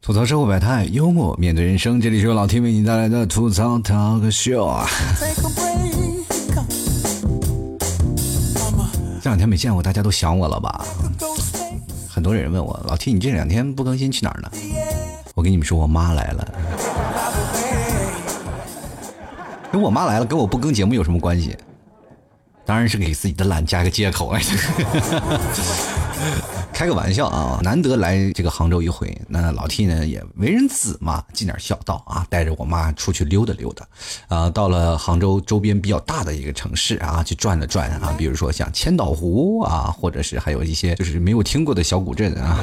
吐槽社会百态，幽默面对人生。这里是由老 T 为你带来的吐槽 talk show 啊！这两天没见过，大家都想我了吧？很多人问我，老 T 你这两天不更新去哪儿呢？我跟你们说，我妈来了。跟我妈来了，跟我不更节目有什么关系？当然是给自己的懒加个借口了。开个玩笑啊，难得来这个杭州一回，那老 T 呢也为人子嘛，尽点孝道啊，带着我妈出去溜达溜达，啊，到了杭州周边比较大的一个城市啊，去转了转啊，比如说像千岛湖啊，或者是还有一些就是没有听过的小古镇啊。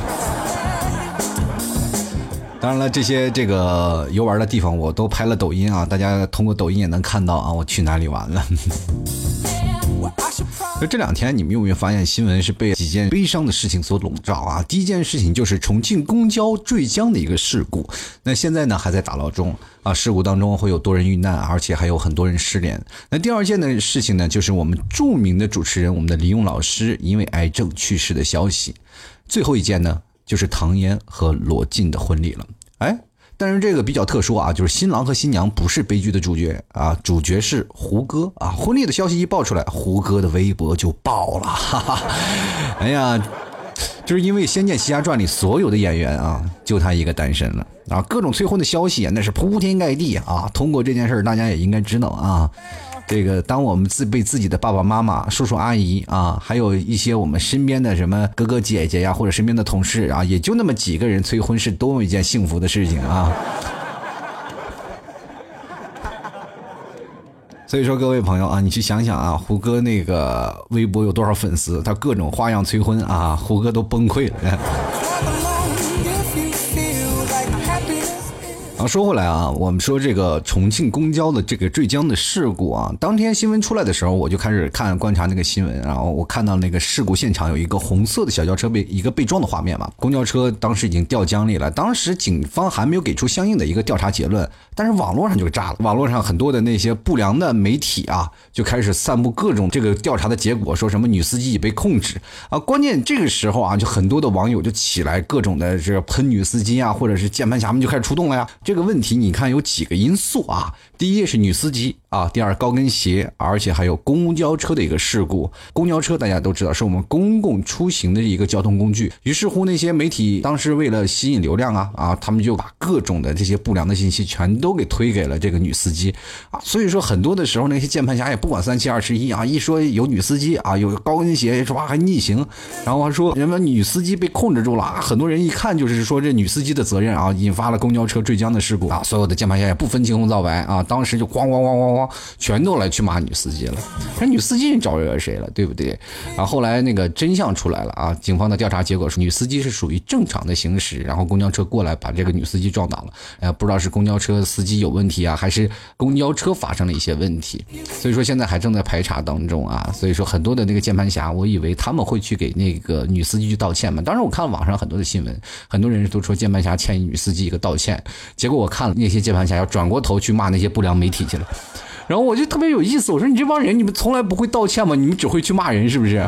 当然了，这些这个游玩的地方我都拍了抖音啊，大家通过抖音也能看到啊，我去哪里玩了。那这两天，你们有没有发现新闻是被几件悲伤的事情所笼罩啊？第一件事情就是重庆公交坠江的一个事故，那现在呢还在打捞中啊。事故当中会有多人遇难，而且还有很多人失联。那第二件的事情呢，就是我们著名的主持人，我们的李咏老师因为癌症去世的消息。最后一件呢，就是唐嫣和罗晋的婚礼了。哎。但是这个比较特殊啊，就是新郎和新娘不是悲剧的主角啊，主角是胡歌啊。婚礼的消息一爆出来，胡歌的微博就爆了，哈哈。哎呀，就是因为《仙剑奇侠传》里所有的演员啊，就他一个单身了啊，各种催婚的消息那是铺天盖地啊。通过这件事大家也应该知道啊。这个，当我们自被自己的爸爸妈妈、叔叔阿姨啊，还有一些我们身边的什么哥哥姐姐呀，或者身边的同事啊，也就那么几个人催婚，是多么一件幸福的事情啊！所以说，各位朋友啊，你去想想啊，胡歌那个微博有多少粉丝，他各种花样催婚啊，胡歌都崩溃了。啊，说回来啊，我们说这个重庆公交的这个坠江的事故啊，当天新闻出来的时候，我就开始看观察那个新闻，然后我看到那个事故现场有一个红色的小轿车被一个被撞的画面嘛，公交车当时已经掉江里了，当时警方还没有给出相应的一个调查结论，但是网络上就炸了，网络上很多的那些不良的媒体啊，就开始散布各种这个调查的结果，说什么女司机已被控制啊，关键这个时候啊，就很多的网友就起来各种的这喷女司机啊，或者是键盘侠们就开始出动了呀。这个问题你看有几个因素啊？第一是女司机啊，第二高跟鞋，而且还有公交车的一个事故。公交车大家都知道是我们公共出行的一个交通工具。于是乎那些媒体当时为了吸引流量啊啊，他们就把各种的这些不良的信息全都给推给了这个女司机啊。所以说很多的时候那些键盘侠也不管三七二十一啊，一说有女司机啊有高跟鞋是吧还逆行，然后还说人们女司机被控制住了啊，很多人一看就是说这女司机的责任啊，引发了公交车坠江的事故啊。所有的键盘侠也不分青红皂白啊，当时就咣咣咣咣咣，全都来去骂女司机了。那女司机招惹谁了，对不对？啊，后来那个真相出来了啊，警方的调查结果是女司机是属于正常的行驶，然后公交车过来把这个女司机撞倒了。哎，不知道是公交车司机有问题啊，还是公交车发生了一些问题。所以说现在还正在排查当中啊。所以说很多的那个键盘侠，我以为他们会去给那个女司机去道歉嘛。当时我看网上很多的新闻，很多人都说键盘侠欠女司机一个道歉。结果我看了那些键盘侠要转过头去骂那些不良媒体去了，然后我就特别有意思，我说你这帮人你们从来不会道歉吗？你们只会去骂人是不是？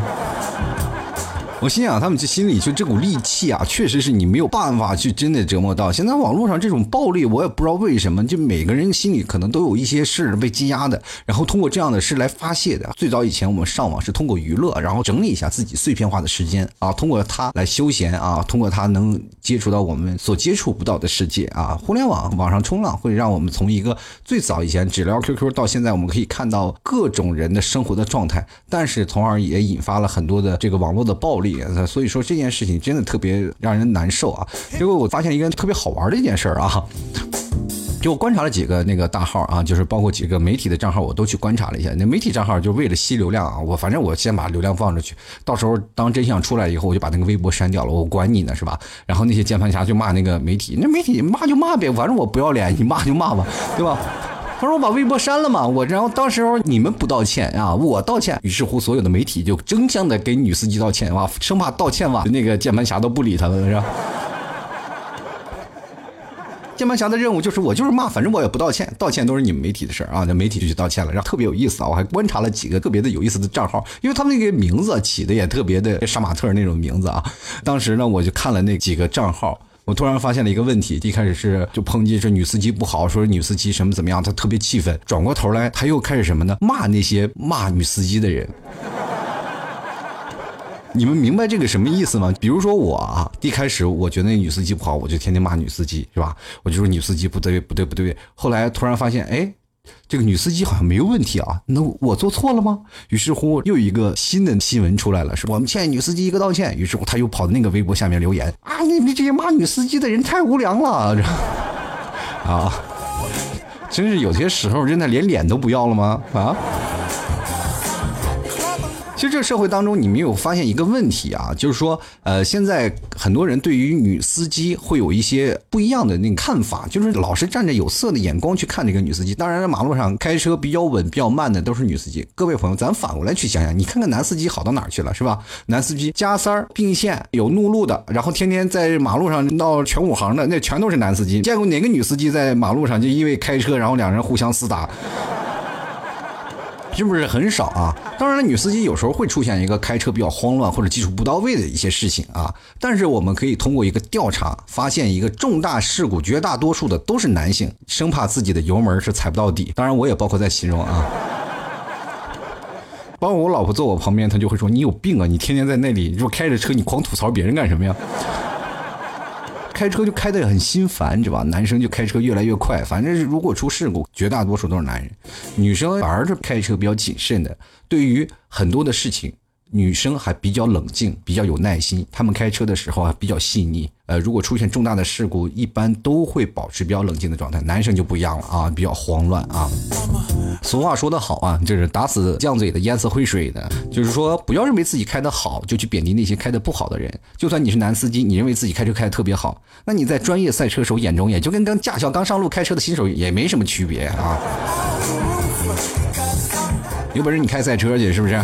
我心想，他们这心里就这股戾气啊，确实是你没有办法去真的折磨到。现在网络上这种暴力，我也不知道为什么，就每个人心里可能都有一些事被积压的，然后通过这样的事来发泄的。最早以前我们上网是通过娱乐，然后整理一下自己碎片化的时间啊，通过它来休闲啊，通过它能接触到我们所接触不到的世界啊。互联网网上冲浪会让我们从一个最早以前只聊 QQ 到现在，我们可以看到各种人的生活的状态，但是从而也引发了很多的这个网络的暴力。所以说这件事情真的特别让人难受啊！结果我发现一个特别好玩的一件事儿啊，就我观察了几个那个大号啊，就是包括几个媒体的账号，我都去观察了一下。那媒体账号就为了吸流量啊，我反正我先把流量放出去，到时候当真相出来以后，我就把那个微博删掉了，我管你呢是吧？然后那些键盘侠就骂那个媒体，那媒体骂就骂呗，反正我不要脸，你骂就骂吧，对吧？他说我把微博删了嘛，我然后当时候你们不道歉啊，我道歉。于是乎，所有的媒体就争相的给女司机道歉哇，生怕道歉哇，那个键盘侠都不理他了是吧？键盘侠的任务就是我就是骂，反正我也不道歉，道歉都是你们媒体的事儿啊。那媒体就去道歉了，然后特别有意思啊。我还观察了几个特别的有意思的账号，因为他们那个名字起的也特别的杀马特那种名字啊。当时呢，我就看了那几个账号。我突然发现了一个问题，一开始是就抨击这女司机不好，说女司机什么怎么样，他特别气愤。转过头来，他又开始什么呢？骂那些骂女司机的人。你们明白这个什么意思吗？比如说我啊，一开始我觉得那女司机不好，我就天天骂女司机，是吧？我就说女司机不对，不对，不对。后来突然发现，哎，这个女司机好像没有问题啊，那我做错了吗？于是乎，又一个新的新闻出来了，是我们欠女司机一个道歉。于是乎，他又跑到那个微博下面留言啊，你们这些骂女司机的人太无良了，啊，真是有些时候真的连脸都不要了吗？啊？其实这社会当中，你没有发现一个问题啊，就是说，呃，现在很多人对于女司机会有一些不一样的那个看法，就是老是站着有色的眼光去看这个女司机。当然，在马路上开车比较稳、比较慢的都是女司机。各位朋友，咱反过来去想想，你看看男司机好到哪儿去了，是吧？男司机加塞儿并线有怒路的，然后天天在马路上闹全五行的，那全都是男司机。见过哪个女司机在马路上就因为开车，然后两人互相厮打？是不是很少啊？当然了，女司机有时候会出现一个开车比较慌乱或者技术不到位的一些事情啊。但是我们可以通过一个调查发现，一个重大事故绝大多数的都是男性，生怕自己的油门是踩不到底。当然，我也包括在其中啊。包括我老婆坐我旁边，她就会说：“你有病啊！你天天在那里，你说开着车你狂吐槽别人干什么呀？”开车就开得很心烦，知道吧？男生就开车越来越快，反正是如果出事故，绝大多数都是男人，女生反而是开车比较谨慎的。对于很多的事情，女生还比较冷静，比较有耐心，她们开车的时候啊比较细腻。呃，如果出现重大的事故，一般都会保持比较冷静的状态。男生就不一样了啊，比较慌乱啊。俗话说得好啊，就是打死犟嘴的，淹死会水的。就是说，不要认为自己开得好，就去贬低那些开得不好的人。就算你是男司机，你认为自己开车开得特别好，那你在专业赛车手眼中，也就跟刚驾校刚上路开车的新手也没什么区别啊。有本事你开赛车去，是不是？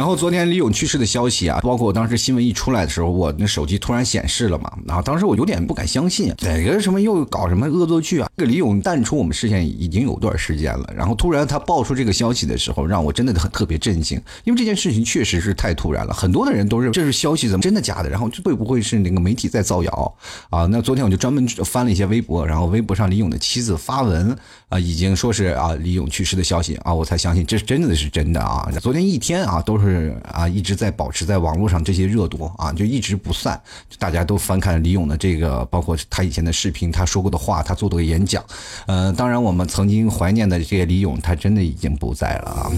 然后昨天李勇去世的消息啊，包括我当时新闻一出来的时候，我那手机突然显示了嘛，然后当时我有点不敢相信，哪个什么又搞什么恶作剧啊？这个李勇淡出我们视线已经有段时间了，然后突然他爆出这个消息的时候，让我真的很特别震惊，因为这件事情确实是太突然了，很多的人都认为这是消息怎么真的假的，然后会不会是那个媒体在造谣啊？那昨天我就专门翻了一些微博，然后微博上李勇的妻子发文啊，已经说是啊李咏去世的消息啊，我才相信这真的是真的啊！昨天一天啊都。是啊，一直在保持在网络上这些热度啊，就一直不散。大家都翻看李咏的这个，包括他以前的视频，他说过的话，他做的演讲。呃，当然我们曾经怀念的这些李咏，他真的已经不在了啊。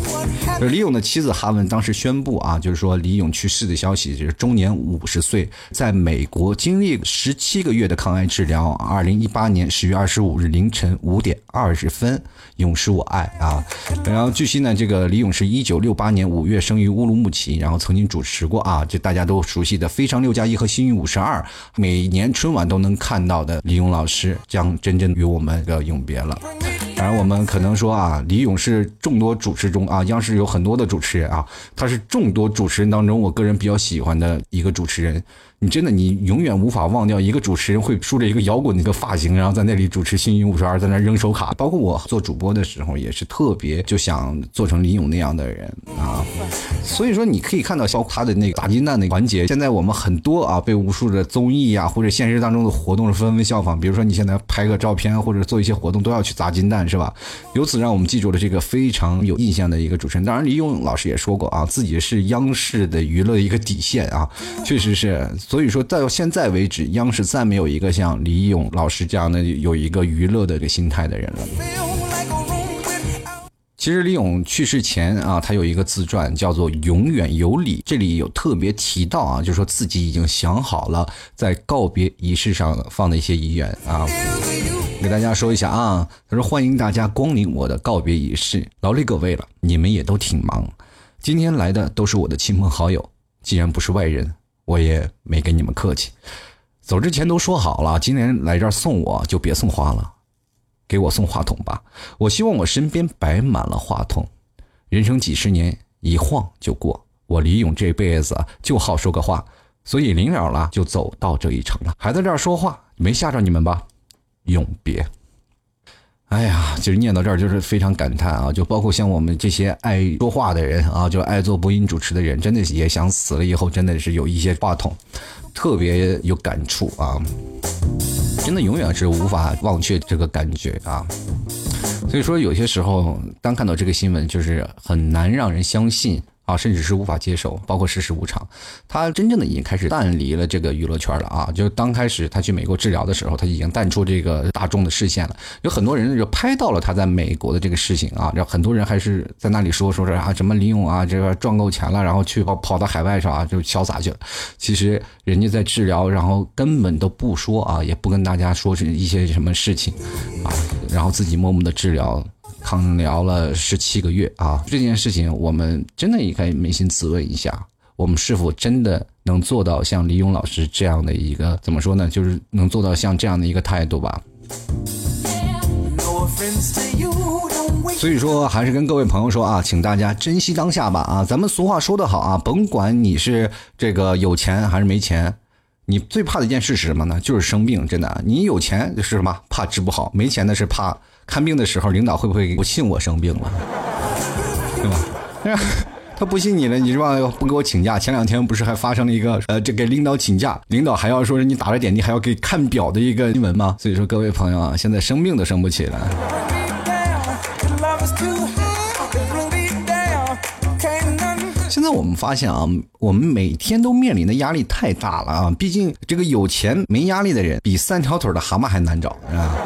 李咏的妻子哈文当时宣布啊，就是说李咏去世的消息，就是终年五十岁，在美国经历十七个月的抗癌治疗。二零一八年十月二十五日凌晨五点二十十分，永是我爱啊。然后据悉呢，这个李咏是一九六八年五月生于。乌鲁木齐，然后曾经主持过啊，就大家都熟悉的《非常六加一》和《幸运五十二》，每年春晚都能看到的李咏老师将真正与我们的永别了。当然，我们可能说啊，李咏是众多主持中啊，央视有很多的主持人啊，他是众多主持人当中我个人比较喜欢的一个主持人。你真的，你永远无法忘掉一个主持人会梳着一个摇滚的一个发型，然后在那里主持《幸运五十二》，在那扔手卡。包括我做主播的时候，也是特别就想做成李咏那样的人啊。所以说，你可以看到包括他的那个砸金蛋的环节。现在我们很多啊，被无数的综艺啊或者现实当中的活动是纷纷效仿。比如说，你现在拍个照片或者做一些活动，都要去砸金蛋，是吧？由此让我们记住了这个非常有印象的一个主持人。当然，李咏老师也说过啊，自己是央视的娱乐一个底线啊，确实是。所以说，到现在为止，央视再没有一个像李咏老师这样的有一个娱乐的这个心态的人了。其实李咏去世前啊，他有一个自传叫做《永远有理》，这里有特别提到啊，就说自己已经想好了在告别仪式上放的一些遗愿啊，给大家说一下啊。他说：“欢迎大家光临我的告别仪式，劳累各位了，你们也都挺忙，今天来的都是我的亲朋好友，既然不是外人。”我也没跟你们客气，走之前都说好了，今年来这儿送我就别送花了，给我送话筒吧。我希望我身边摆满了话筒。人生几十年，一晃就过。我李勇这辈子就好说个话，所以临了了就走到这一程了，还在这儿说话，没吓着你们吧？永别。哎呀，其实念到这儿就是非常感叹啊！就包括像我们这些爱说话的人啊，就爱做播音主持的人，真的也想死了以后，真的是有一些话筒，特别有感触啊！真的永远是无法忘却这个感觉啊！所以说，有些时候当看到这个新闻，就是很难让人相信。啊，甚至是无法接受，包括世事无常，他真正的已经开始淡离了这个娱乐圈了啊！就刚开始他去美国治疗的时候，他已经淡出这个大众的视线了。有很多人就拍到了他在美国的这个事情啊，然后很多人还是在那里说说是啊，什么李勇啊，这个赚够钱了，然后去跑跑到海外上啊，就潇洒去了。其实人家在治疗，然后根本都不说啊，也不跟大家说是一些什么事情啊，然后自己默默的治疗。康疗了十七个月啊！这件事情，我们真的应该扪心自问一下：我们是否真的能做到像李勇老师这样的一个怎么说呢？就是能做到像这样的一个态度吧？所以说，还是跟各位朋友说啊，请大家珍惜当下吧！啊，咱们俗话说得好啊，甭管你是这个有钱还是没钱，你最怕的一件事是什么呢？就是生病。真的，你有钱是什么？怕治不好；没钱的是怕。看病的时候，领导会不会不信我生病了，对吧？他不信你了，你是吧？不给我请假。前两天不是还发生了一个呃，这给领导请假，领导还要说是你打了点滴，还要给看表的一个新闻吗？所以说，各位朋友啊，现在生病都生不起了。现在我们发现啊，我们每天都面临的压力太大了啊！毕竟这个有钱没压力的人，比三条腿的蛤蟆还难找，啊。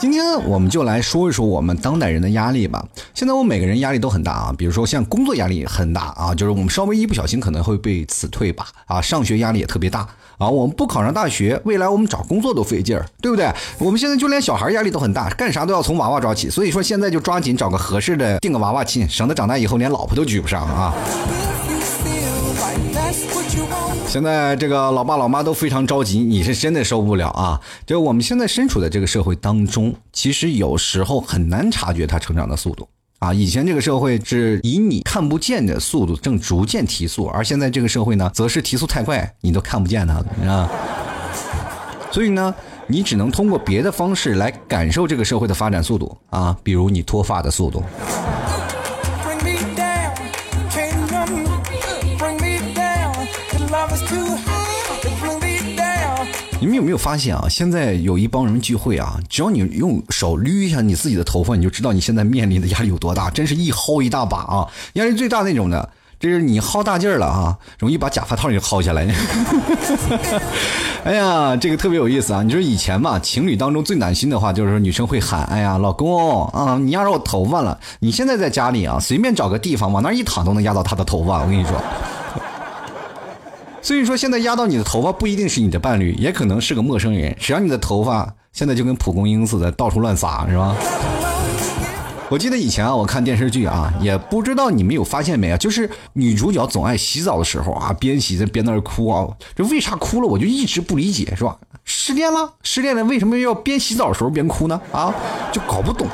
今天我们就来说一说我们当代人的压力吧。现在我们每个人压力都很大啊，比如说像工作压力很大啊，就是我们稍微一不小心可能会被辞退吧啊。上学压力也特别大啊，我们不考上大学，未来我们找工作都费劲儿，对不对？我们现在就连小孩压力都很大，干啥都要从娃娃抓起，所以说现在就抓紧找个合适的，定个娃娃亲，省得长大以后连老婆都娶不上啊。现在这个老爸老妈都非常着急，你是真的受不了啊！就我们现在身处的这个社会当中，其实有时候很难察觉他成长的速度啊。以前这个社会是以你看不见的速度正逐渐提速，而现在这个社会呢，则是提速太快，你都看不见他了啊。所以呢，你只能通过别的方式来感受这个社会的发展速度啊，比如你脱发的速度。们有没有发现啊？现在有一帮人聚会啊，只要你用手捋一下你自己的头发，你就知道你现在面临的压力有多大。真是一薅一大把啊！压力最大那种的，这是你薅大劲儿了啊，容易把假发套给薅下来。哎呀，这个特别有意思啊！你说以前嘛，情侣当中最暖心的话就是说女生会喊：“哎呀，老公啊，你压着我头发了。”你现在在家里啊，随便找个地方往那一躺都能压到他的头发。我跟你说。所以说，现在压到你的头发不一定是你的伴侣，也可能是个陌生人。谁让你的头发现在就跟蒲公英似的，到处乱撒，是吧？我记得以前啊，我看电视剧啊，也不知道你们有发现没啊，就是女主角总爱洗澡的时候啊，边洗在边那儿哭啊。这为啥哭了？我就一直不理解，是吧？失恋了，失恋了，为什么要边洗澡的时候边哭呢？啊，就搞不懂。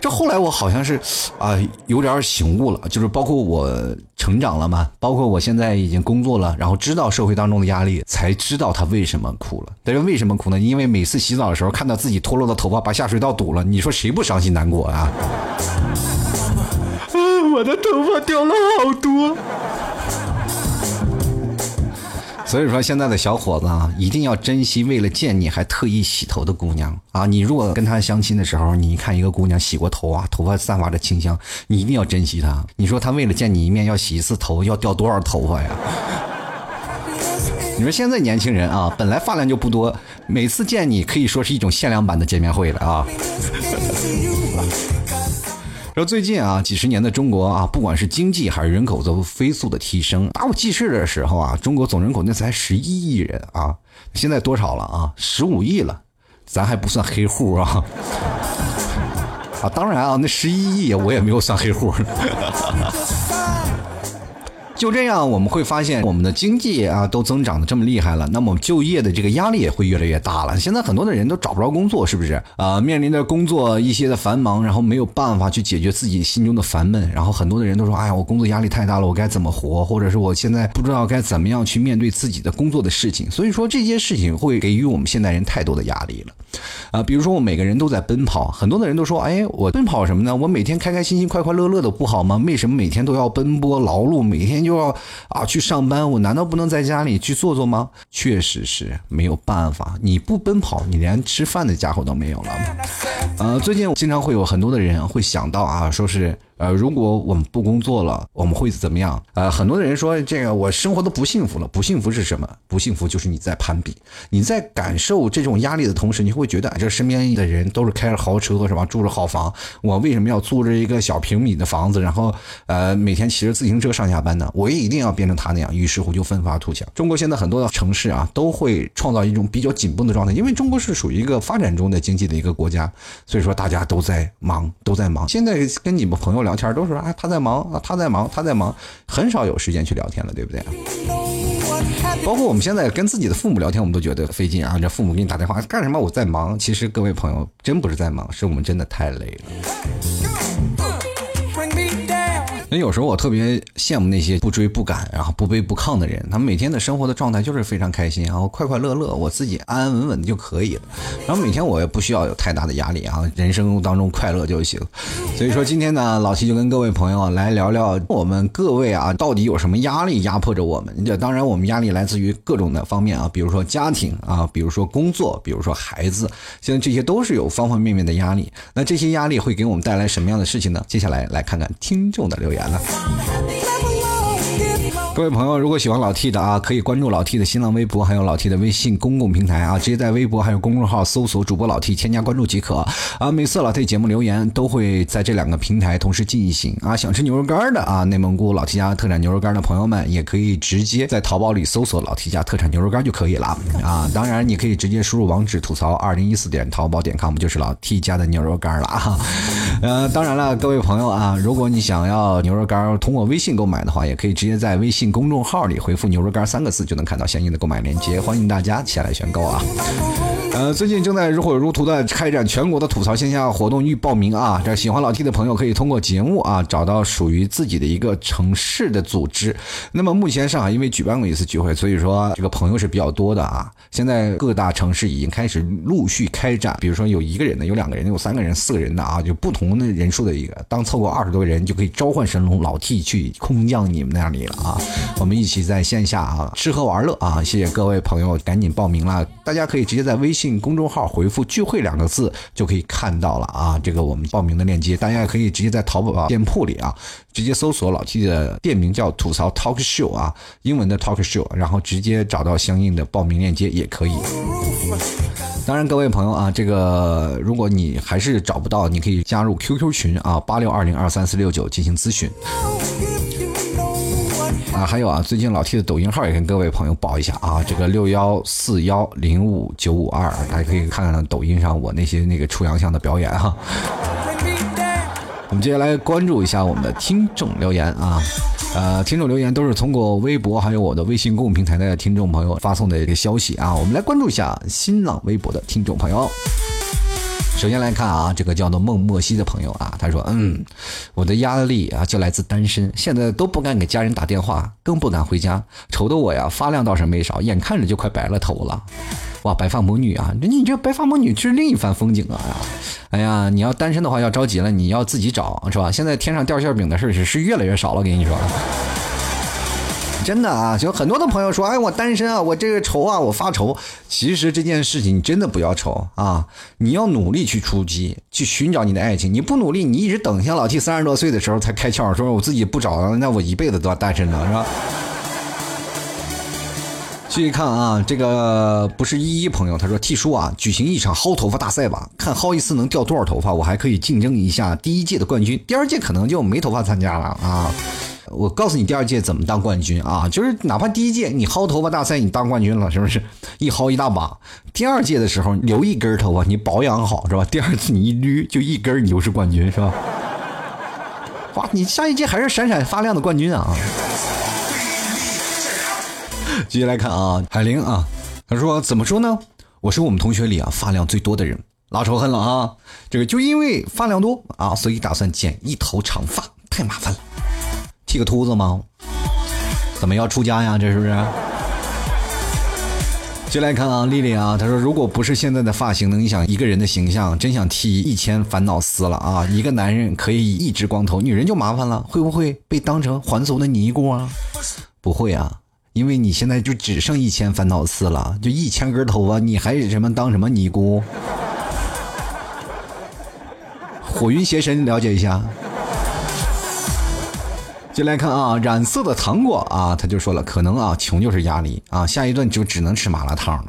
这后来我好像是，啊，有点醒悟了，就是包括我成长了嘛，包括我现在已经工作了，然后知道社会当中的压力，才知道他为什么哭了。但是为什么哭呢？因为每次洗澡的时候，看到自己脱落的头发把下水道堵了，你说谁不伤心难过啊？啊，我的头发掉了好多。所以说，现在的小伙子啊，一定要珍惜为了见你还特意洗头的姑娘啊！你如果跟她相亲的时候，你看一个姑娘洗过头啊，头发散发着清香，你一定要珍惜她。你说她为了见你一面要洗一次头，要掉多少头发呀？你说现在年轻人啊，本来发量就不多，每次见你可以说是一种限量版的见面会了啊！说最近啊，几十年的中国啊，不管是经济还是人口都飞速的提升。打我记事的时候啊，中国总人口那才十一亿人啊，现在多少了啊？十五亿了，咱还不算黑户啊。啊，当然啊，那十一亿我也没有算黑户。就这样，我们会发现我们的经济啊都增长的这么厉害了，那么就业的这个压力也会越来越大了。现在很多的人都找不着工作，是不是啊？面临着工作一些的繁忙，然后没有办法去解决自己心中的烦闷，然后很多的人都说：“哎呀，我工作压力太大了，我该怎么活？或者是我现在不知道该怎么样去面对自己的工作的事情。”所以说这些事情会给予我们现代人太多的压力了啊。比如说，我每个人都在奔跑，很多的人都说：“哎，我奔跑什么呢？我每天开开心心、快快乐乐的不好吗？为什么每天都要奔波劳碌，每天就要啊去上班？我难道不能在家里去坐坐吗？”确实是没有办法，你不奔跑，你连吃饭的家伙都没有了。呃，最近经常会有很多的人会想到啊，说是。呃，如果我们不工作了，我们会怎么样？呃，很多的人说这个我生活都不幸福了。不幸福是什么？不幸福就是你在攀比，你在感受这种压力的同时，你会觉得这身边的人都是开着豪车是吧？住着好房，我为什么要租着一个小平米的房子，然后呃每天骑着自行车上下班呢？我也一定要变成他那样。于是乎就奋发图强。中国现在很多的城市啊，都会创造一种比较紧绷的状态，因为中国是属于一个发展中的经济的一个国家，所以说大家都在忙，都在忙。现在跟你们朋友聊。聊天都是啊，他在忙啊，他在忙，他在忙，很少有时间去聊天了，对不对？包括我们现在跟自己的父母聊天，我们都觉得费劲啊。这父母给你打电话干什么？我在忙。其实各位朋友，真不是在忙，是我们真的太累了。那有时候我特别羡慕那些不追不赶，然后不卑不亢的人，他们每天的生活的状态就是非常开心，然后快快乐乐，我自己安安稳稳的就可以了。然后每天我也不需要有太大的压力啊，人生当中快乐就行。所以说今天呢，老七就跟各位朋友来聊聊我们各位啊，到底有什么压力压迫着我们？这当然我们压力来自于各种的方面啊，比如说家庭啊，比如说工作，比如说孩子，现在这些都是有方方面面的压力。那这些压力会给我们带来什么样的事情呢？接下来来看看听众的留言。了。各位朋友，如果喜欢老 T 的啊，可以关注老 T 的新浪微博，还有老 T 的微信公共平台啊，直接在微博还有公众号搜索主播老 T，添加关注即可啊。每次老 T 节目留言都会在这两个平台同时进行啊。想吃牛肉干的啊，内蒙古老 T 家特产牛肉干的朋友们，也可以直接在淘宝里搜索老 T 家特产牛肉干就可以了啊。当然，你可以直接输入网址吐槽二零一四点淘宝点 com，就是老 T 家的牛肉干了啊。呃，当然了，各位朋友啊，如果你想要牛肉干通过微信购买的话，也可以直接在微信。公众号里回复“牛肉干”三个字，就能看到相应的购买链接。欢迎大家前来选购啊！呃，最近正在如火如荼的开展全国的吐槽线下活动预报名啊！这喜欢老 T 的朋友可以通过节目啊找到属于自己的一个城市的组织。那么目前上海因为举办过一次聚会，所以说这个朋友是比较多的啊。现在各大城市已经开始陆续开展，比如说有一个人的，有两个人的，有三个人、四个人的啊，就不同的人数的一个。当凑够二十多个人，就可以召唤神龙老 T 去空降你们那里了啊！我们一起在线下啊吃喝玩乐啊！谢谢各位朋友，赶紧报名了。大家可以直接在微信信公众号回复“聚会”两个字，就可以看到了啊。这个我们报名的链接，大家也可以直接在淘宝店铺里啊，直接搜索老 T 的店名叫“吐槽 Talk Show” 啊，英文的 Talk Show，然后直接找到相应的报名链接也可以。当然，各位朋友啊，这个如果你还是找不到，你可以加入 QQ 群啊，八六二零二三四六九进行咨询。啊，还有啊，最近老 T 的抖音号也跟各位朋友报一下啊，这个六幺四幺零五九五二，大家可以看看抖音上我那些那个出洋相的表演哈。我们接下来关注一下我们的听众留言啊，呃，听众留言都是通过微博还有我的微信公众平台的听众朋友发送的一个消息啊，我们来关注一下新浪微博的听众朋友。首先来看啊，这个叫做孟莫西的朋友啊，他说：“嗯，我的压力啊就来自单身，现在都不敢给家人打电话，更不敢回家，愁的我呀发量倒是没少，眼看着就快白了头了。哇，白发魔女啊，你这白发魔女是另一番风景啊！哎呀，你要单身的话要着急了，你要自己找是吧？现在天上掉馅饼的事是是越来越少了，我跟你说。”真的啊，就很多的朋友说，哎，我单身啊，我这个愁啊，我发愁。其实这件事情你真的不要愁啊，你要努力去出击，去寻找你的爱情。你不努力，你一直等，像老 T 三十多岁的时候才开窍，说我自己不找，那我一辈子都要单身呢，是吧？继续看啊，这个不是依依朋友，他说 T 叔啊，举行一场薅头发大赛吧，看薅一次能掉多少头发，我还可以竞争一下第一届的冠军，第二届可能就没头发参加了啊。我告诉你，第二届怎么当冠军啊？就是哪怕第一届你薅头发大赛你当冠军了，是不是一薅一大把？第二届的时候留一根头发，你保养好是吧？第二次你一捋就一根，你就是冠军是吧？哇，你下一届还是闪闪发亮的冠军啊！继续来看啊，海玲啊，她说怎么说呢？我是我们同学里啊发量最多的人，拉仇恨了啊！这个就因为发量多啊，所以打算剪一头长发，太麻烦了。剃个秃子吗？怎么要出家呀？这是不是？接来看啊，丽丽啊，她说如果不是现在的发型能影响一个人的形象，真想剃一千烦恼丝了啊！一个男人可以一直光头，女人就麻烦了，会不会被当成还俗的尼姑啊？不会啊，因为你现在就只剩一千烦恼丝了，就一千根头发，你还什么当什么尼姑？火云邪神了解一下。就来看啊，染色的糖果啊，他就说了，可能啊，穷就是压力啊，下一顿就只能吃麻辣烫了。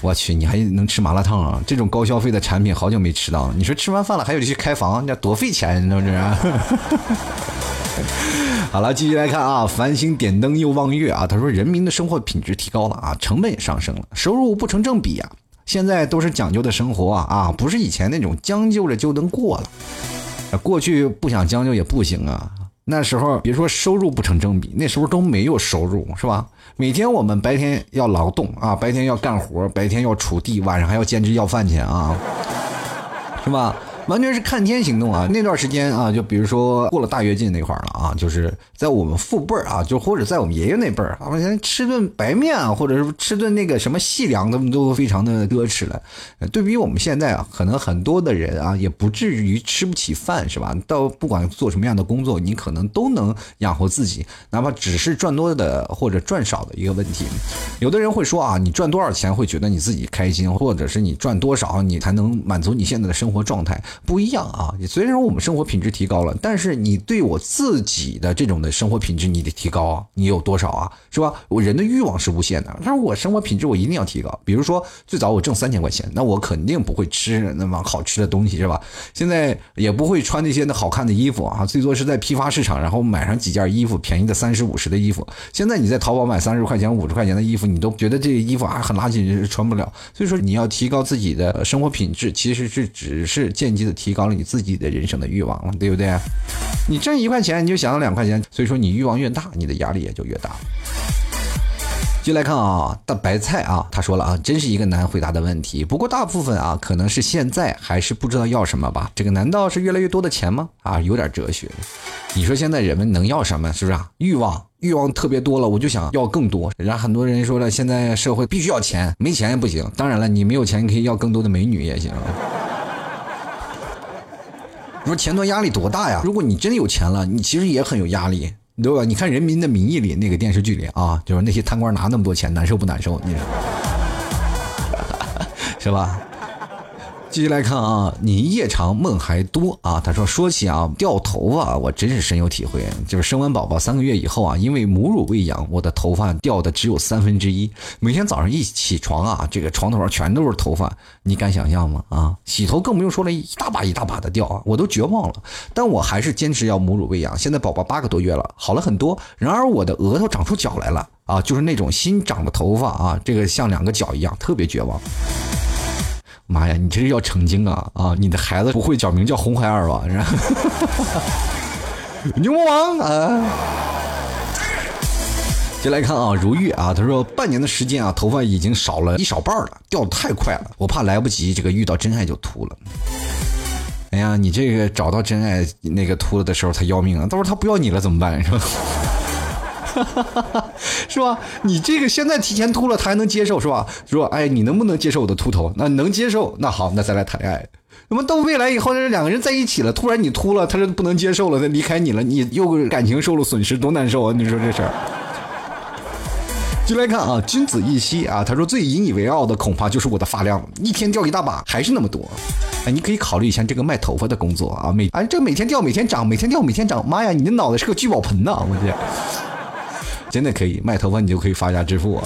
我去，你还能吃麻辣烫啊？这种高消费的产品好久没吃到了。你说吃完饭了还有去开房，那多费钱，是不是？好了，继续来看啊，繁星点灯又望月啊，他说人民的生活品质提高了啊，成本也上升了，收入不成正比啊，现在都是讲究的生活啊啊，不是以前那种将就着就能过了。过去不想将就也不行啊。那时候别说收入不成正比，那时候都没有收入，是吧？每天我们白天要劳动啊，白天要干活，白天要锄地，晚上还要兼职要饭钱啊，是吧？完全是看天行动啊！那段时间啊，就比如说过了大跃进那块儿了啊，就是在我们父辈儿啊，就或者在我们爷爷那辈儿，好像吃顿白面啊，或者是吃顿那个什么细粮，他们都非常的奢侈了。对比我们现在啊，可能很多的人啊，也不至于吃不起饭，是吧？到不管做什么样的工作，你可能都能养活自己，哪怕只是赚多的或者赚少的一个问题。有的人会说啊，你赚多少钱会觉得你自己开心，或者是你赚多少你才能满足你现在的生活状态。不一样啊！虽然我们生活品质提高了，但是你对我自己的这种的生活品质，你得提高啊！你有多少啊？是吧？我人的欲望是无限的，但是我生活品质我一定要提高。比如说，最早我挣三千块钱，那我肯定不会吃那么好吃的东西，是吧？现在也不会穿那些那好看的衣服啊，最多是在批发市场，然后买上几件衣服，便宜的三十五十的衣服。现在你在淘宝买三十块钱、五十块钱的衣服，你都觉得这个衣服啊很垃圾，穿不了。所以说，你要提高自己的生活品质，其实是只是间接提高。了你自己的人生的欲望了，对不对？你挣一块钱你就想要两块钱，所以说你欲望越大，你的压力也就越大。就来看啊，大白菜啊，他说了啊，真是一个难回答的问题。不过大部分啊，可能是现在还是不知道要什么吧。这个难道是越来越多的钱吗？啊，有点哲学。你说现在人们能要什么？是不是啊？欲望，欲望特别多了，我就想要更多。然后很多人说了，现在社会必须要钱，没钱也不行。当然了，你没有钱，你可以要更多的美女也行。你说前端压力多大呀？如果你真有钱了，你其实也很有压力，对吧？你看《人民的名义》里那个电视剧里啊，就是那些贪官拿那么多钱，难受不难受？你说 是吧？继续来看啊，你夜长梦还多啊。他说说起啊掉头发，我真是深有体会。就是生完宝宝三个月以后啊，因为母乳喂养，我的头发掉的只有三分之一。每天早上一起床啊，这个床头上全都是头发，你敢想象吗？啊，洗头更不用说了，一大把一大把的掉啊，我都绝望了。但我还是坚持要母乳喂养。现在宝宝八个多月了，好了很多。然而我的额头长出角来了啊，就是那种新长的头发啊，这个像两个角一样，特别绝望。妈呀，你这是要成精啊啊！你的孩子不会叫名叫红孩儿吧？然 后牛魔王啊！接来看啊，如玉啊，他说半年的时间啊，头发已经少了一少半了，掉的太快了，我怕来不及这个遇到真爱就秃了。哎呀，你这个找到真爱那个秃了的时候才要命啊，到时候他不要你了怎么办？是吧？是吧？你这个现在提前秃了，他还能接受是吧？说，哎，你能不能接受我的秃头？那能接受，那好，那再来谈恋爱。那么到未来以后，这两个人在一起了，突然你秃了，他是不能接受了，他离开你了，你又感情受了损失，多难受啊！你说这事儿。就来看啊，君子一息啊，他说最引以为傲的恐怕就是我的发量，一天掉一大把，还是那么多。哎，你可以考虑一下这个卖头发的工作啊，每哎这每天掉，每天长，每天掉，每天长。妈呀，你的脑袋是个聚宝盆呐！我去。真的可以卖头发，你就可以发家致富啊！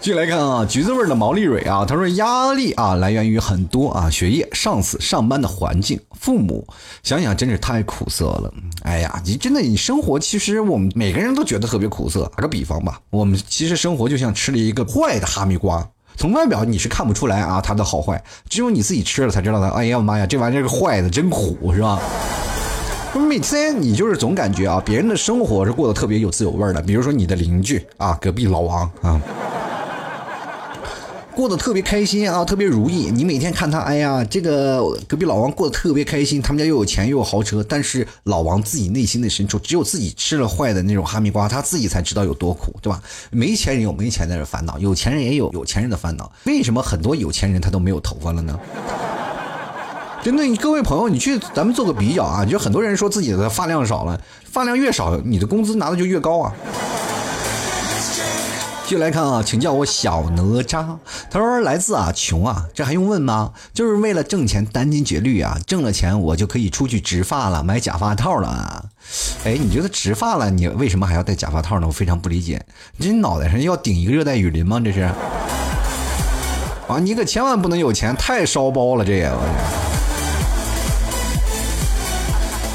继续来看啊，橘子味的毛利蕊啊，他说压力啊来源于很多啊，学业、上司、上班的环境、父母，想想真是太苦涩了。哎呀，你真的你生活其实我们每个人都觉得特别苦涩。打个比方吧，我们其实生活就像吃了一个坏的哈密瓜，从外表你是看不出来啊它的好坏，只有你自己吃了才知道它。哎呀妈呀，这玩意儿是坏的，真苦是吧？每天你就是总感觉啊，别人的生活是过得特别有滋有味的。比如说你的邻居啊，隔壁老王啊。过得特别开心啊，特别如意。你每天看他，哎呀，这个隔壁老王过得特别开心，他们家又有钱又有豪车。但是老王自己内心的深处，只有自己吃了坏的那种哈密瓜，他自己才知道有多苦，对吧？没钱人有没钱的烦恼，有钱人也有有钱人的烦恼。为什么很多有钱人他都没有头发了呢？真的，各位朋友，你去咱们做个比较啊，就很多人说自己的发量少了，发量越少，你的工资拿的就越高啊。继续来看啊，请叫我小哪吒。他说来自啊穷啊，这还用问吗？就是为了挣钱殚精竭虑啊，挣了钱我就可以出去植发了，买假发套了啊。哎，你觉得植发了，你为什么还要戴假发套呢？我非常不理解。你脑袋上要顶一个热带雨林吗？这是？啊，你可千万不能有钱，太烧包了，这也我。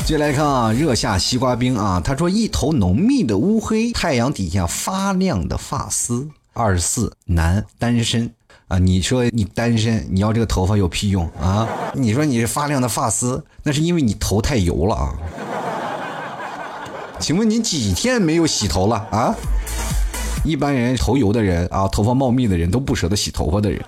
接来看啊，热夏西瓜冰啊，他说一头浓密的乌黑，太阳底下发亮的发丝。二十四男单身啊，你说你单身，你要这个头发有屁用啊？你说你是发亮的发丝，那是因为你头太油了啊。请问你几天没有洗头了啊？一般人头油的人啊，头发茂密的人都不舍得洗头发的人。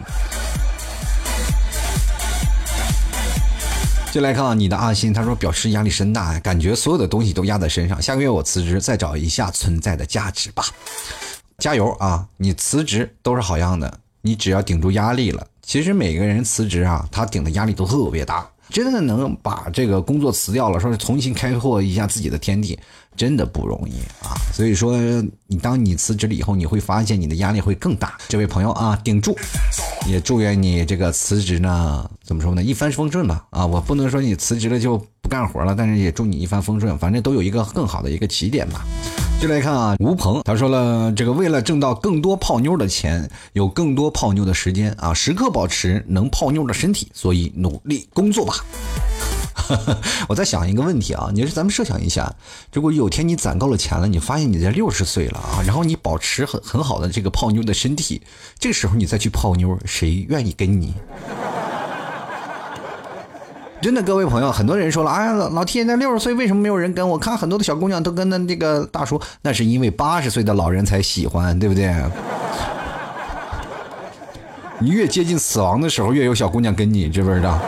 就来看啊，你的阿信，他说表示压力山大，感觉所有的东西都压在身上。下个月我辞职，再找一下存在的价值吧。加油啊！你辞职都是好样的，你只要顶住压力了。其实每个人辞职啊，他顶的压力都特别大。真的能把这个工作辞掉了，说是重新开拓一下自己的天地，真的不容易啊！所以说，你当你辞职了以后，你会发现你的压力会更大。这位朋友啊，顶住！也祝愿你这个辞职呢，怎么说呢？一帆风顺吧！啊，我不能说你辞职了就不干活了，但是也祝你一帆风顺，反正都有一个更好的一个起点吧。就来看啊，吴鹏他说了，这个为了挣到更多泡妞的钱，有更多泡妞的时间啊，时刻保持能泡妞的身体，所以努力工作吧。我在想一个问题啊，你说咱们设想一下，如果有天你攒够了钱了，你发现你在六十岁了啊，然后你保持很很好的这个泡妞的身体，这个时候你再去泡妞，谁愿意跟你？真的，各位朋友，很多人说了，哎呀，老老天，那六十岁为什么没有人跟？我看很多的小姑娘都跟那这个大叔，那是因为八十岁的老人才喜欢，对不对？你越接近死亡的时候，越有小姑娘跟你，知不知道？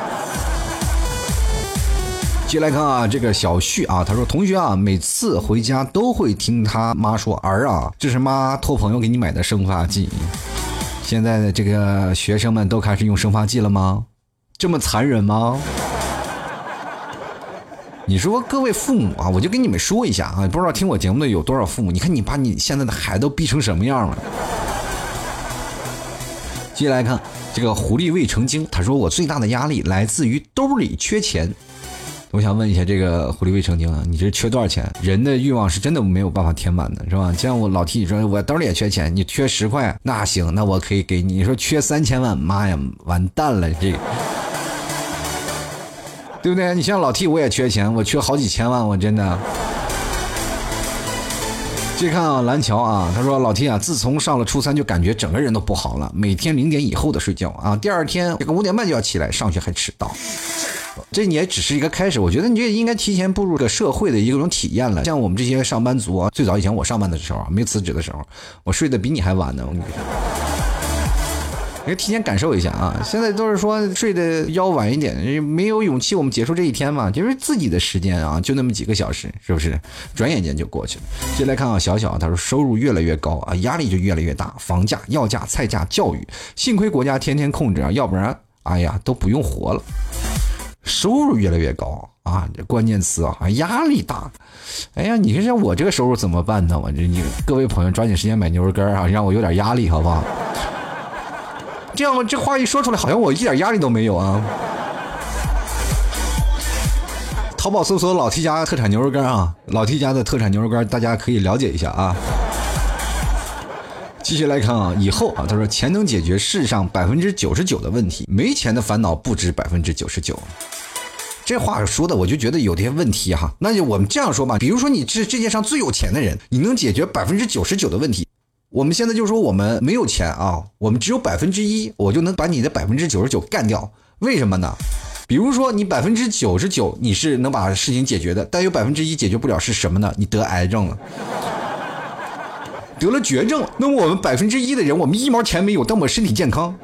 接来看啊，这个小旭啊，他说同学啊，每次回家都会听他妈说，儿啊，这是妈托朋友给你买的生发剂。现在的这个学生们都开始用生发剂了吗？这么残忍吗？你说各位父母啊，我就跟你们说一下啊，不知道听我节目的有多少父母？你看你把你现在的孩子都逼成什么样了？接下来看这个狐狸未成精，他说我最大的压力来自于兜里缺钱。我想问一下这个狐狸未成精啊，你这缺多少钱？人的欲望是真的没有办法填满的，是吧？就像我老替你说，我兜里也缺钱，你缺十块，那行，那我可以给你。你说缺三千万，妈呀，完蛋了，这。对不对？你像老 T，我也缺钱，我缺好几千万，我真的。继续看啊，蓝桥啊，他说老 T 啊，自从上了初三，就感觉整个人都不好了，每天零点以后的睡觉啊，第二天这个五点半就要起来上学，还迟到。这也只是一个开始，我觉得你这应该提前步入这社会的一种体验了。像我们这些上班族啊，最早以前我上班的时候，没辞职的时候，我睡得比你还晚呢，我跟你说。你提前感受一下啊！现在都是说睡得要晚一点，没有勇气我们结束这一天嘛？就是自己的时间啊，就那么几个小时，是不是？转眼间就过去了。接下来看啊，小小他说收入越来越高啊，压力就越来越大，房价、药价、菜价、教育，幸亏国家天天控制啊，要不然哎呀都不用活了。收入越来越高啊，这关键词啊，压力大。哎呀，你说像我这个收入怎么办呢？我这你各位朋友抓紧时间买牛肉干啊，让我有点压力，好不好？这样，这话一说出来，好像我一点压力都没有啊！淘宝搜索老 T 家特产牛肉干啊，老 T 家的特产牛肉干，大家可以了解一下啊。继续来看啊，以后啊，他说钱能解决世上百分之九十九的问题，没钱的烦恼不止百分之九十九。这话说的，我就觉得有点问题哈。那就我们这样说吧，比如说你是世界上最有钱的人，你能解决百分之九十九的问题。我们现在就说我们没有钱啊，我们只有百分之一，我就能把你的百分之九十九干掉。为什么呢？比如说，你百分之九十九你是能把事情解决的，但有百分之一解决不了是什么呢？你得癌症了，得了绝症。那么我们百分之一的人，我们一毛钱没有，但我们身体健康。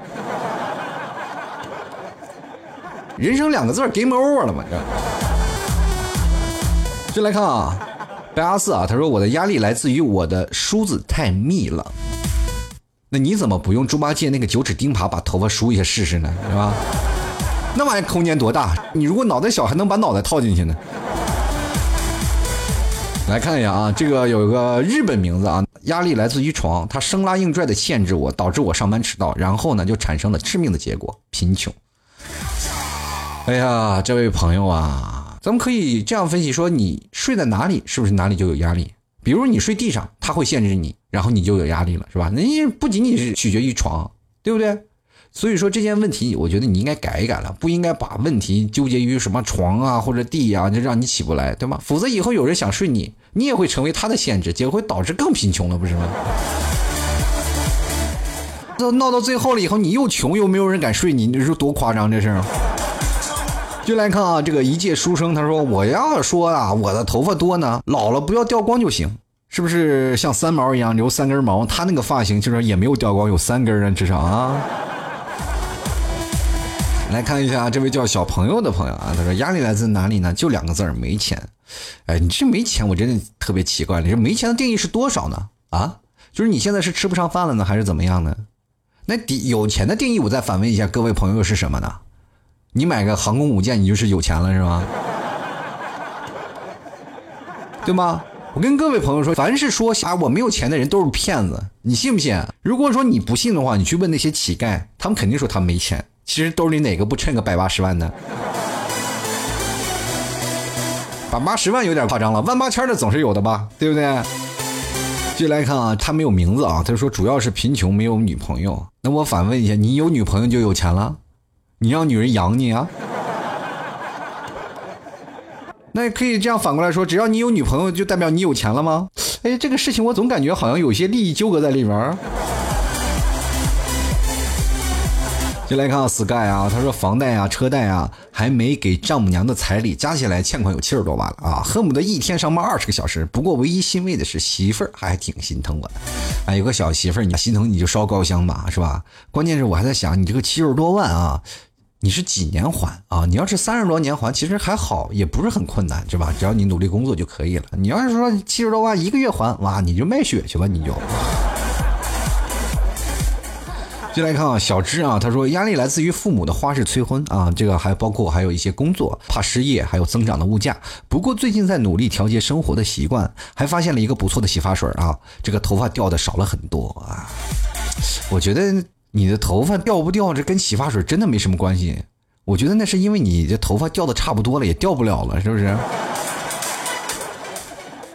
人生两个字 game over 了嘛？这。就来看啊，白阿四啊，他说我的压力来自于我的梳子太密了。那你怎么不用猪八戒那个九齿钉耙把头发梳一下试试呢？是吧？那玩意空间多大？你如果脑袋小，还能把脑袋套进去呢。来看一下啊，这个有个日本名字啊，压力来自于床，它生拉硬拽的限制我，导致我上班迟到，然后呢就产生了致命的结果——贫穷。哎呀，这位朋友啊，咱们可以这样分析说，你睡在哪里，是不是哪里就有压力？比如你睡地上，它会限制你，然后你就有压力了，是吧？那不仅仅是取决于床，对不对？所以说这件问题，我觉得你应该改一改了，不应该把问题纠结于什么床啊或者地啊，就让你起不来，对吗？否则以后有人想睡你，你也会成为他的限制，结果会导致更贫穷了，不是吗？这闹到最后了以后，你又穷又没有人敢睡你，你说多夸张这事儿？就来看啊，这个一介书生，他说：“我要说啊，我的头发多呢，老了不要掉光就行，是不是像三毛一样留三根毛？他那个发型就是也没有掉光，有三根啊，至少啊。”来看一下这位叫小朋友的朋友啊，他说压力来自哪里呢？就两个字儿，没钱。哎，你这没钱，我真的特别奇怪。你这没钱的定义是多少呢？啊，就是你现在是吃不上饭了呢，还是怎么样呢？那底有钱的定义，我再反问一下各位朋友是什么呢？你买个航空母舰，你就是有钱了是吧？对吗？我跟各位朋友说，凡是说啊我没有钱的人都是骗子，你信不信？如果说你不信的话，你去问那些乞丐，他们肯定说他们没钱。其实兜里哪个不趁个百八十万的？百八十万有点夸张了，万八千的总是有的吧？对不对？继续来看啊，他没有名字啊，他说主要是贫穷，没有女朋友。那我反问一下，你有女朋友就有钱了？你让女人养你啊？那也可以这样反过来说，只要你有女朋友，就代表你有钱了吗？哎，这个事情我总感觉好像有些利益纠葛在里边。就来看 Sky 啊，他说房贷啊、车贷啊，还没给丈母娘的彩礼，加起来欠款有七十多万了啊，恨不得一天上班二十个小时。不过唯一欣慰的是媳妇儿还挺心疼我的，哎，有个小媳妇儿，你心疼你就烧高香吧，是吧？关键是我还在想，你这个七十多万啊，你是几年还啊？你要是三十多年还，其实还好，也不是很困难，是吧？只要你努力工作就可以了。你要是说七十多万一个月还，哇，你就卖血去吧，你就。进来看啊，小芝啊，他说压力来自于父母的花式催婚啊，这个还包括还有一些工作，怕失业，还有增长的物价。不过最近在努力调节生活的习惯，还发现了一个不错的洗发水啊，这个头发掉的少了很多啊。我觉得你的头发掉不掉，这跟洗发水真的没什么关系。我觉得那是因为你的头发掉的差不多了，也掉不了了，是不是？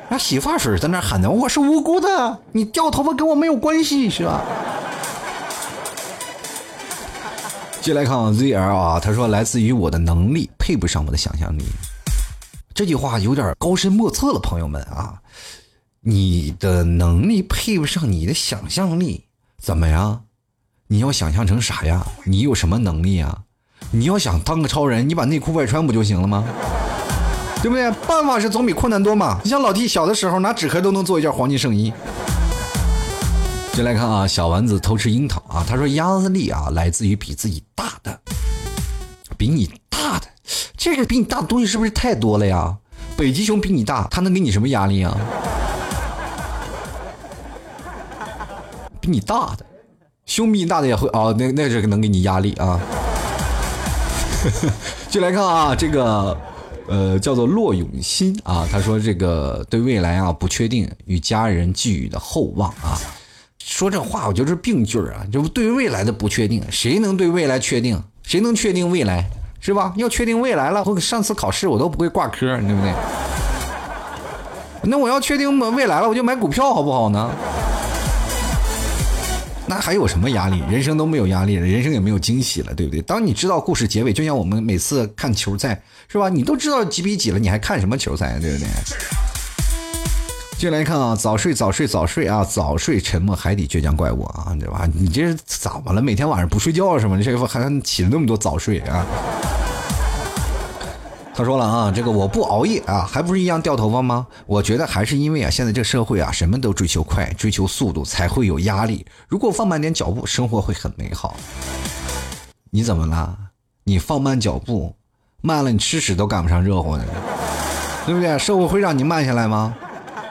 那洗发水在那喊呢，我是无辜的，你掉头发跟我没有关系，是吧？接来看 ZL 啊，他说来自于我的能力配不上我的想象力，这句话有点高深莫测了，朋友们啊，你的能力配不上你的想象力，怎么样？你要想象成啥呀？你有什么能力啊？你要想当个超人，你把内裤外穿不就行了吗？对不对？办法是总比困难多嘛。你像老弟小的时候拿纸壳都能做一件黄金圣衣。进来看啊，小丸子偷吃樱桃啊，他说压力啊来自于比自己大的，比你大的，这个比你大的东西是不是太多了呀？北极熊比你大，它能给你什么压力啊？比你大的，胸比你大的也会啊，那那是能给你压力啊。就来看啊，这个呃叫做骆永新啊，他说这个对未来啊不确定，与家人寄予的厚望啊。说这话，我觉得是病句啊！就对未来的不确定，谁能对未来确定？谁能确定未来？是吧？要确定未来了，我上次考试我都不会挂科，对不对？那我要确定未来了，我就买股票，好不好呢？那还有什么压力？人生都没有压力了，人生也没有惊喜了，对不对？当你知道故事结尾，就像我们每次看球赛，是吧？你都知道几比几了，你还看什么球赛，对不对？进来看啊，早睡早睡早睡啊，早睡沉默海底倔强怪物啊，对吧？你这是怎么了？每天晚上不睡觉是吗？你这还起了那么多早睡啊？他说了啊，这个我不熬夜啊，还不是一样掉头发吗？我觉得还是因为啊，现在这社会啊，什么都追求快，追求速度，才会有压力。如果放慢点脚步，生活会很美好。你怎么了？你放慢脚步，慢了你吃屎都赶不上热乎的，对不对？社会会让你慢下来吗？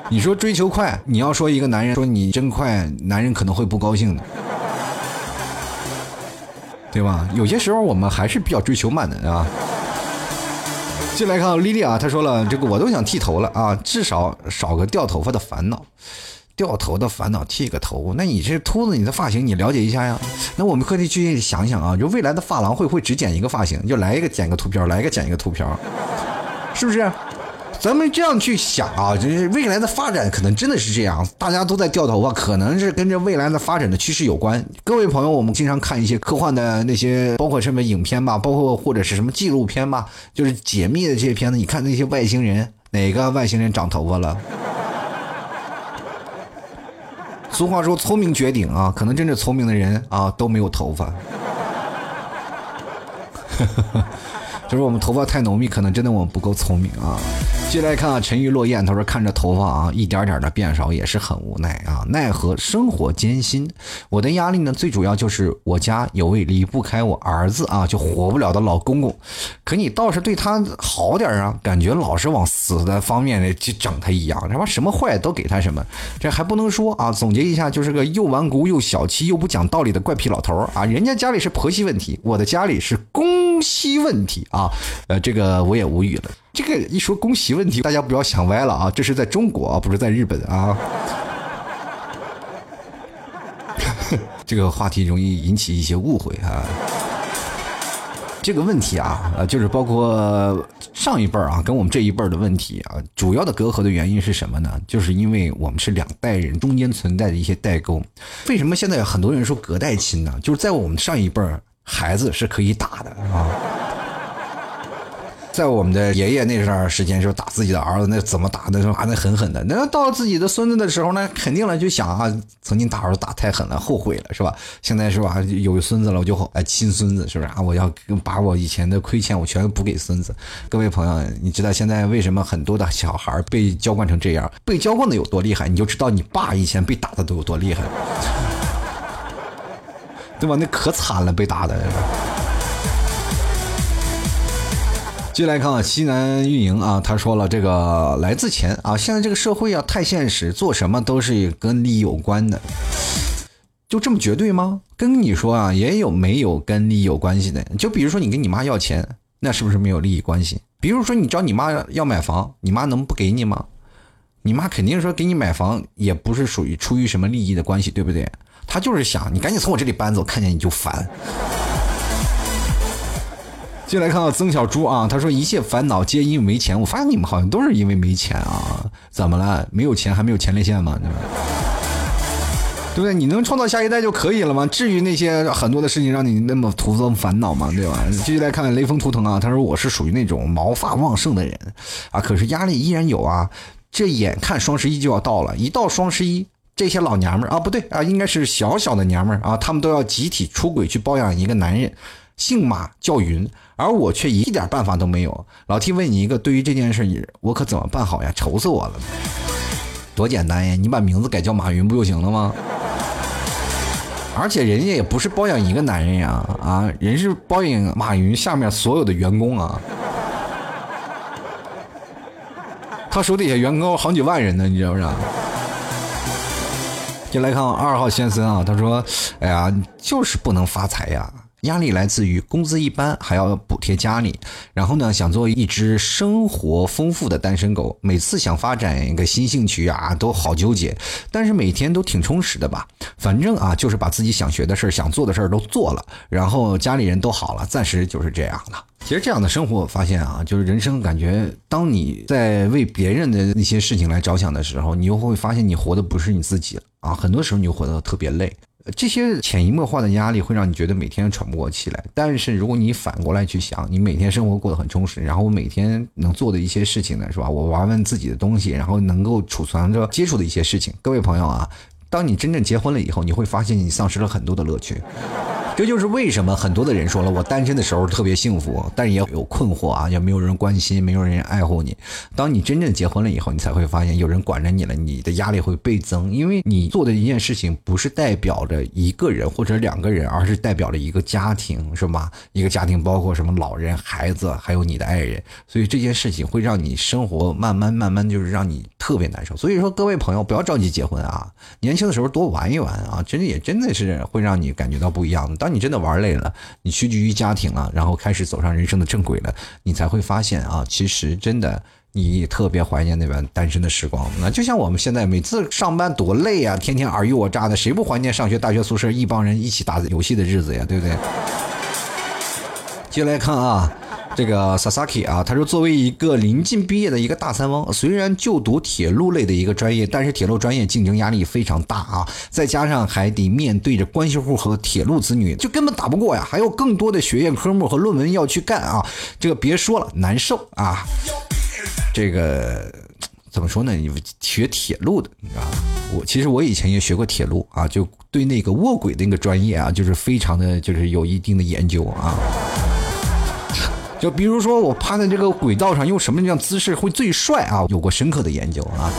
你说追求快，你要说一个男人说你真快，男人可能会不高兴的，对吧？有些时候我们还是比较追求慢的啊。进来看丽丽啊，她说了，这个我都想剃头了啊，至少少个掉头发的烦恼。掉头的烦恼，剃个头，那你这秃子，你的发型你了解一下呀？那我们可以去想想啊，就未来的发廊会不会只剪一个发型，就来一个剪一个秃瓢，来一个剪一个秃瓢，是不是？咱们这样去想啊，就是未来的发展可能真的是这样，大家都在掉头发，可能是跟着未来的发展的趋势有关。各位朋友，我们经常看一些科幻的那些，包括什么影片吧，包括或者是什么纪录片吧，就是解密的这些片子，你看那些外星人，哪个外星人长头发了？俗话说，聪明绝顶啊，可能真正聪明的人啊都没有头发。就是我们头发太浓密，可能真的我们不够聪明啊。接来看啊，沉鱼落雁，他说看着头发啊一点点的变少，也是很无奈啊。奈何生活艰辛，我的压力呢，最主要就是我家有位离不开我儿子啊就活不了的老公公。可你倒是对他好点啊，感觉老是往死的方面的去整他一样，他妈？什么坏都给他什么，这还不能说啊。总结一下，就是个又顽固又小气又不讲道理的怪癖老头啊。人家家里是婆媳问题，我的家里是公媳问题。啊，呃，这个我也无语了。这个一说公媳问题，大家不要想歪了啊，这是在中国，不是在日本啊。这个话题容易引起一些误会啊。这个问题啊，呃，就是包括上一辈儿啊，跟我们这一辈儿的问题啊，主要的隔阂的原因是什么呢？就是因为我们是两代人中间存在的一些代沟。为什么现在很多人说隔代亲呢？就是在我们上一辈儿，孩子是可以打的啊。在我们的爷爷那段时间，就打自己的儿子，那怎么打？那打的狠狠的。那到自己的孙子的时候呢，肯定了就想啊，曾经打儿子打太狠了，后悔了，是吧？现在是吧？有孙子了，我就好哎亲孙子，是不是啊？我要把我以前的亏欠，我全补给孙子。各位朋友，你知道现在为什么很多的小孩被娇惯成这样？被娇惯的有多厉害，你就知道你爸以前被打的都有多厉害，对吧？那可惨了，被打的。接下来看啊，西南运营啊，他说了这个来自钱啊，现在这个社会啊太现实，做什么都是跟利益有关的，就这么绝对吗？跟你说啊，也有没有跟利益有关系的，就比如说你跟你妈要钱，那是不是没有利益关系？比如说你找你妈要买房，你妈能不给你吗？你妈肯定说给你买房，也不是属于出于什么利益的关系，对不对？他就是想你赶紧从我这里搬走，看见你就烦。接来看到曾小猪啊，他说一切烦恼皆因为没钱。我发现你们好像都是因为没钱啊，怎么了？没有钱还没有前列腺吗？对吧？对不对？你能创造下一代就可以了吗？至于那些很多的事情让你那么徒增烦恼吗？对吧？继续来看看雷锋图腾啊，他说我是属于那种毛发旺盛的人啊，可是压力依然有啊。这眼看双十一就要到了，一到双十一，这些老娘们儿啊，不对啊，应该是小小的娘们儿啊，他们都要集体出轨去包养一个男人。姓马叫云，而我却一点办法都没有。老 T 问你一个，对于这件事，我可怎么办好呀？愁死我了！多简单呀，你把名字改叫马云不就行了吗？而且人家也不是包养一个男人呀，啊，人是包养马云下面所有的员工啊。他手底下员工好几万人呢，你知道不知道？就来看二号先生啊，他说：“哎呀，就是不能发财呀。”压力来自于工资一般，还要补贴家里。然后呢，想做一只生活丰富的单身狗。每次想发展一个新兴趣啊，都好纠结。但是每天都挺充实的吧？反正啊，就是把自己想学的事儿想做的事儿都做了，然后家里人都好了，暂时就是这样了。其实这样的生活，我发现啊，就是人生感觉，当你在为别人的那些事情来着想的时候，你又会发现你活的不是你自己了啊。很多时候你就活得特别累。这些潜移默化的压力会让你觉得每天喘不过气来，但是如果你反过来去想，你每天生活过得很充实，然后我每天能做的一些事情呢，是吧？我玩玩自己的东西，然后能够储存着接触的一些事情。各位朋友啊，当你真正结婚了以后，你会发现你丧失了很多的乐趣。这就是为什么很多的人说了，我单身的时候特别幸福，但也有困惑啊，也没有人关心，没有人爱护你。当你真正结婚了以后，你才会发现有人管着你了，你的压力会倍增，因为你做的一件事情不是代表着一个人或者两个人，而是代表了一个家庭，是吧？一个家庭包括什么老人、孩子，还有你的爱人，所以这件事情会让你生活慢慢慢慢就是让你特别难受。所以说，各位朋友不要着急结婚啊，年年轻的时候多玩一玩啊，真的也真的是会让你感觉到不一样的。当你真的玩累了，你屈居于家庭了，然后开始走上人生的正轨了，你才会发现啊，其实真的你特别怀念那段单身的时光。那就像我们现在每次上班多累啊，天天尔虞我诈的，谁不怀念上学大学宿舍一帮人一起打游戏的日子呀？对不对？接下来看啊。这个 Sasaki 啊，他说作为一个临近毕业的一个大三翁，虽然就读铁路类的一个专业，但是铁路专业竞争压力非常大啊，再加上还得面对着关系户和铁路子女，就根本打不过呀。还有更多的学业科目和论文要去干啊，这个别说了，难受啊。这个怎么说呢？你学铁路的，你知道吧？我其实我以前也学过铁路啊，就对那个卧轨的那个专业啊，就是非常的就是有一定的研究啊。就比如说，我趴在这个轨道上，用什么样姿势会最帅啊？有过深刻的研究啊。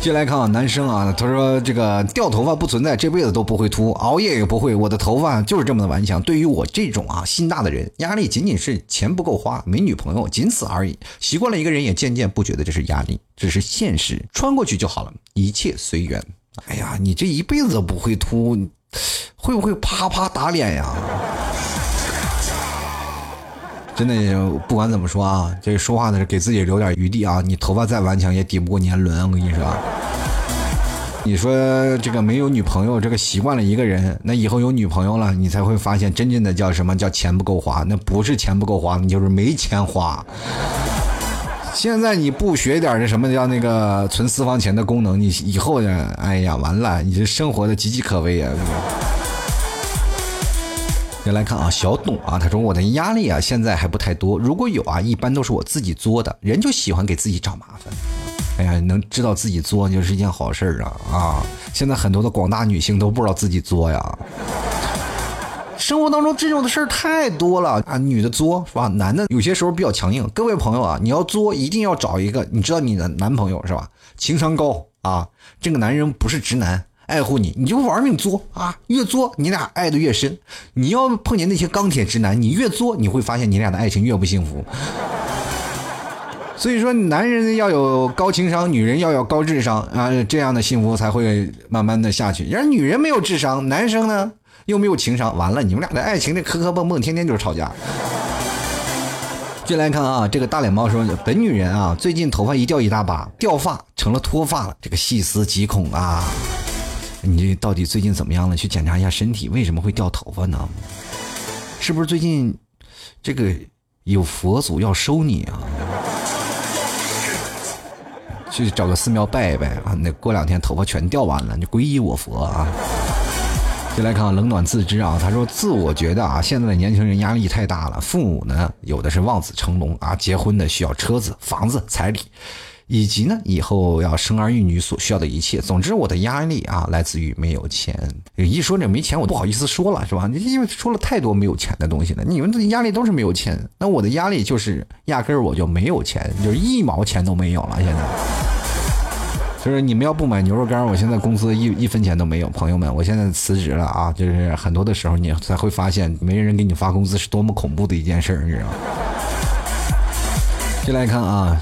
接来看啊，男生啊，他说这个掉头发不存在，这辈子都不会秃，熬夜也不会，我的头发就是这么的顽强。对于我这种啊心大的人，压力仅仅是钱不够花，没女朋友，仅此而已。习惯了一个人，也渐渐不觉得这是压力，这是现实，穿过去就好了，一切随缘。哎呀，你这一辈子都不会秃，会不会啪啪打脸呀？真的，不管怎么说啊，这说话的是给自己留点余地啊。你头发再顽强，也抵不过年轮。我跟你说，你说这个没有女朋友，这个习惯了一个人，那以后有女朋友了，你才会发现真正的叫什么叫钱不够花。那不是钱不够花，你就是没钱花。现在你不学点这什么叫那个存私房钱的功能，你以后呢？哎呀，完了，你这生活的岌岌可危啊！来看啊，小董啊，他说我的压力啊现在还不太多，如果有啊，一般都是我自己作的。人就喜欢给自己找麻烦，哎呀，能知道自己作就是一件好事儿啊啊！现在很多的广大女性都不知道自己作呀，生活当中这种的事儿太多了啊，女的作是吧？男的有些时候比较强硬。各位朋友啊，你要作一定要找一个你知道你的男朋友是吧？情商高啊，这个男人不是直男。爱护你，你就玩命作啊！越作，你俩爱的越深。你要碰见那些钢铁直男，你越作，你会发现你俩的爱情越不幸福。所以说，男人要有高情商，女人要有高智商啊，这样的幸福才会慢慢的下去。然而女人没有智商，男生呢又没有情商，完了，你们俩的爱情这磕磕碰碰，天天就是吵架。进来看啊，这个大脸猫说，本女人啊，最近头发一掉一大把，掉发成了脱发了，这个细思极恐啊。你到底最近怎么样了？去检查一下身体，为什么会掉头发呢？是不是最近这个有佛祖要收你啊？去找个寺庙拜一拜啊！那过两天头发全掉完了，你皈依我佛啊！再来看冷暖自知啊，他说自我觉得啊，现在的年轻人压力太大了，父母呢有的是望子成龙啊，结婚的需要车子、房子、彩礼。以及呢，以后要生儿育女所需要的一切。总之，我的压力啊，来自于没有钱。一说这没钱，我不好意思说了，是吧？因为说了太多没有钱的东西了。你们的压力都是没有钱，那我的压力就是压根儿我就没有钱，就是一毛钱都没有了。现在，就是你们要不买牛肉干，我现在工资一一分钱都没有。朋友们，我现在辞职了啊！就是很多的时候，你才会发现，没人给你发工资是多么恐怖的一件事儿，你知道吗？进来看啊。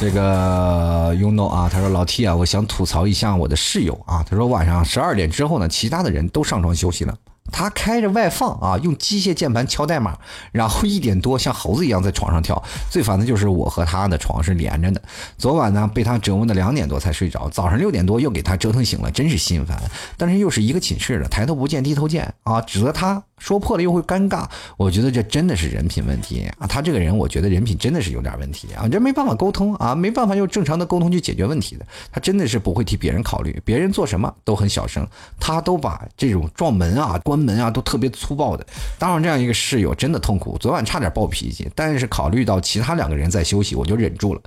这个 you know 啊，他说老 T 啊，我想吐槽一下我的室友啊。他说晚上十二点之后呢，其他的人都上床休息了。他开着外放啊，用机械键盘敲代码，然后一点多像猴子一样在床上跳。最烦的就是我和他的床是连着的。昨晚呢，被他折磨的两点多才睡着，早上六点多又给他折腾醒了，真是心烦。但是又是一个寝室的，抬头不见低头见啊，指责他说破了又会尴尬。我觉得这真的是人品问题啊，他这个人我觉得人品真的是有点问题啊，这没办法沟通啊，没办法用正常的沟通去解决问题的。他真的是不会替别人考虑，别人做什么都很小声，他都把这种撞门啊关。门啊都特别粗暴的。当上这样一个室友真的痛苦，昨晚差点暴脾气，但是考虑到其他两个人在休息，我就忍住了。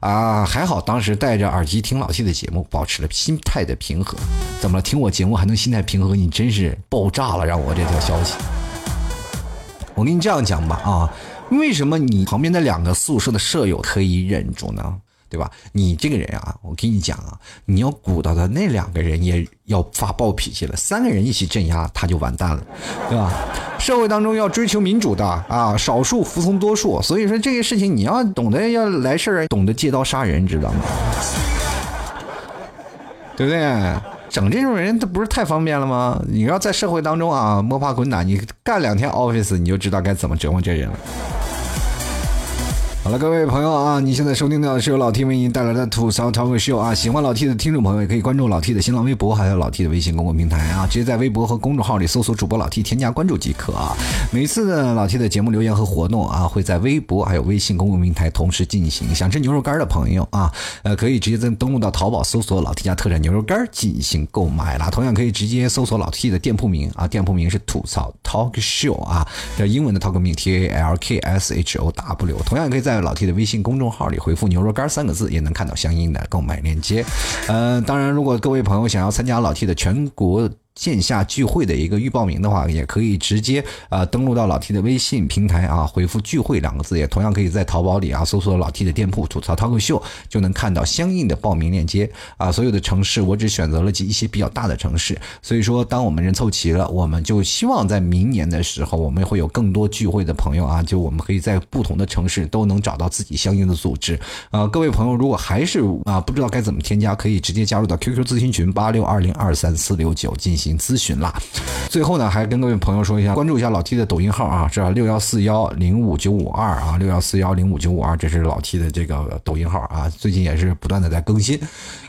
啊，还好当时戴着耳机听老 T 的节目，保持了心态的平和。怎么了？听我节目还能心态平和？你真是爆炸了！让我这条消息，我跟你这样讲吧啊，为什么你旁边的两个宿舍的舍友可以忍住呢？对吧？你这个人啊，我跟你讲啊，你要鼓捣的那两个人也要发暴脾气了，三个人一起镇压他就完蛋了，对吧？社会当中要追求民主的啊，少数服从多数，所以说这些事情你要懂得要来事儿，懂得借刀杀人，知道吗？对不对？整这种人他不是太方便了吗？你要在社会当中啊摸爬滚打，你干两天 office 你就知道该怎么折磨这人了。好了，各位朋友啊，你现在收听到的是由老 T 为您带来的吐槽 talk show 啊。喜欢老 T 的听众朋友也可以关注老 T 的新浪微博，还有老 T 的微信公共平台啊。直接在微博和公众号里搜索主播老 T，添加关注即可啊。每次呢，老 T 的节目留言和活动啊，会在微博还有微信公共平台同时进行。想吃牛肉干的朋友啊，呃，可以直接在登录到淘宝搜索老 T 家特产牛肉干进行购买啦。同样可以直接搜索老 T 的店铺名啊，店铺名是吐槽 talk show 啊，这英文的 talk 名 T A L K S H O W。同样也可以在在老 T 的微信公众号里回复“牛肉干”三个字，也能看到相应的购买链接。呃，当然，如果各位朋友想要参加老 T 的全国。线下聚会的一个预报名的话，也可以直接啊登录到老 T 的微信平台啊，回复“聚会”两个字，也同样可以在淘宝里啊搜索老 T 的店铺“吐槽 talk 秀”，就能看到相应的报名链接啊。所有的城市我只选择了几一些比较大的城市，所以说当我们人凑齐了，我们就希望在明年的时候，我们会有更多聚会的朋友啊，就我们可以在不同的城市都能找到自己相应的组织啊。各位朋友，如果还是啊不知道该怎么添加，可以直接加入到 QQ 咨询群八六二零二三四六九进行。咨询啦，最后呢，还跟各位朋友说一下，关注一下老 T 的抖音号啊，是六幺四幺零五九五二啊，六幺四幺零五九五二，这是老 T 的这个抖音号啊，最近也是不断的在更新。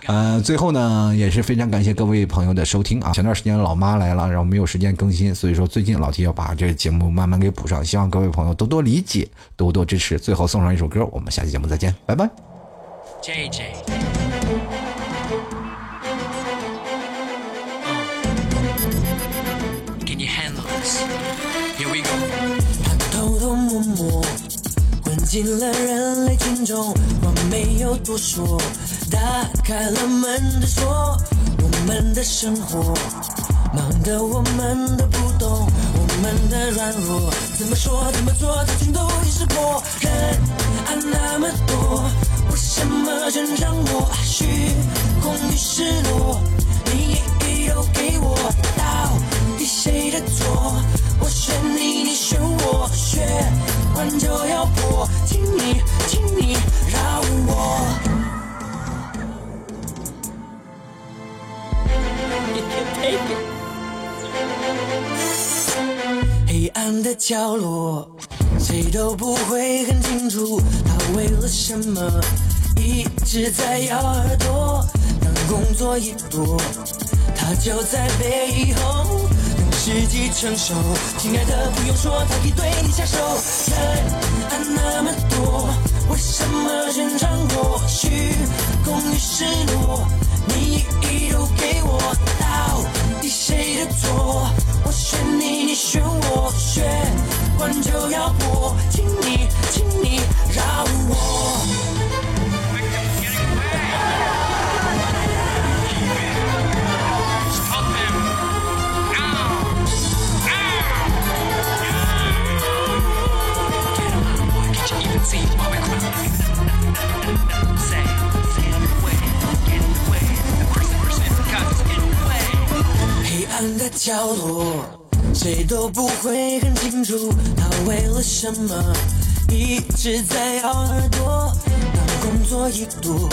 呃，最后呢，也是非常感谢各位朋友的收听啊。前段时间老妈来了，然后没有时间更新，所以说最近老 T 要把这个节目慢慢给补上，希望各位朋友多多理解，多多支持。最后送上一首歌，我们下期节目再见，拜拜。进了人类群众，我没有多说，打开了门的锁，我们的生活忙得我们都不懂，我们的软弱怎么说怎么做，它全都已识破。人爱那么多，为什么仍让我虚空与失落？你一一都给我，到底谁的错？我选你，你选我，选管就要破，请你，请你让我。黑暗的角落，谁都不会很清楚，他为了什么一直在咬耳朵。当工作一多，他就在背后。时机成熟，亲爱的不用说，他已对你下手。人爱那么多，为什么仍让我虚空与失落？你一一都给我，到底谁的错？我选你，你选我，血管就要破，请你，请你饶我。角落，谁都不会很清楚，他为了什么一直在咬耳朵。当工作一多，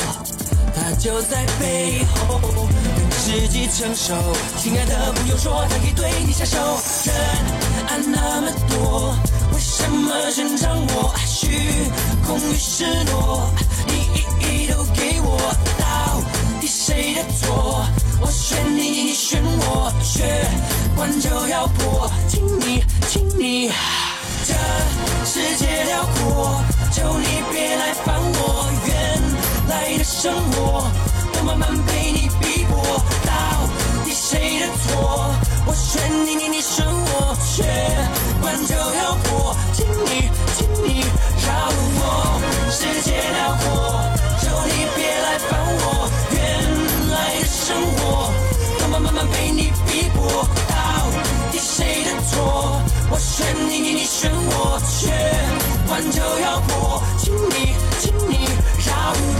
他就在背后等时机成熟。亲爱的不用说，他可以对你下手。人爱那么多，为什么仍让我虚空与失落？你一一都给我，到底谁的错？我选你，你选我，血关就要过，听你听你，这世界辽阔，求你别来烦我。原来的生活都慢慢被你逼迫，到底谁的错？我选你，你你选我，却关就要过。请你请你让我，世界辽阔，求你别来烦我。原来的生活。生我圈，碗就要破，请你，请你让我。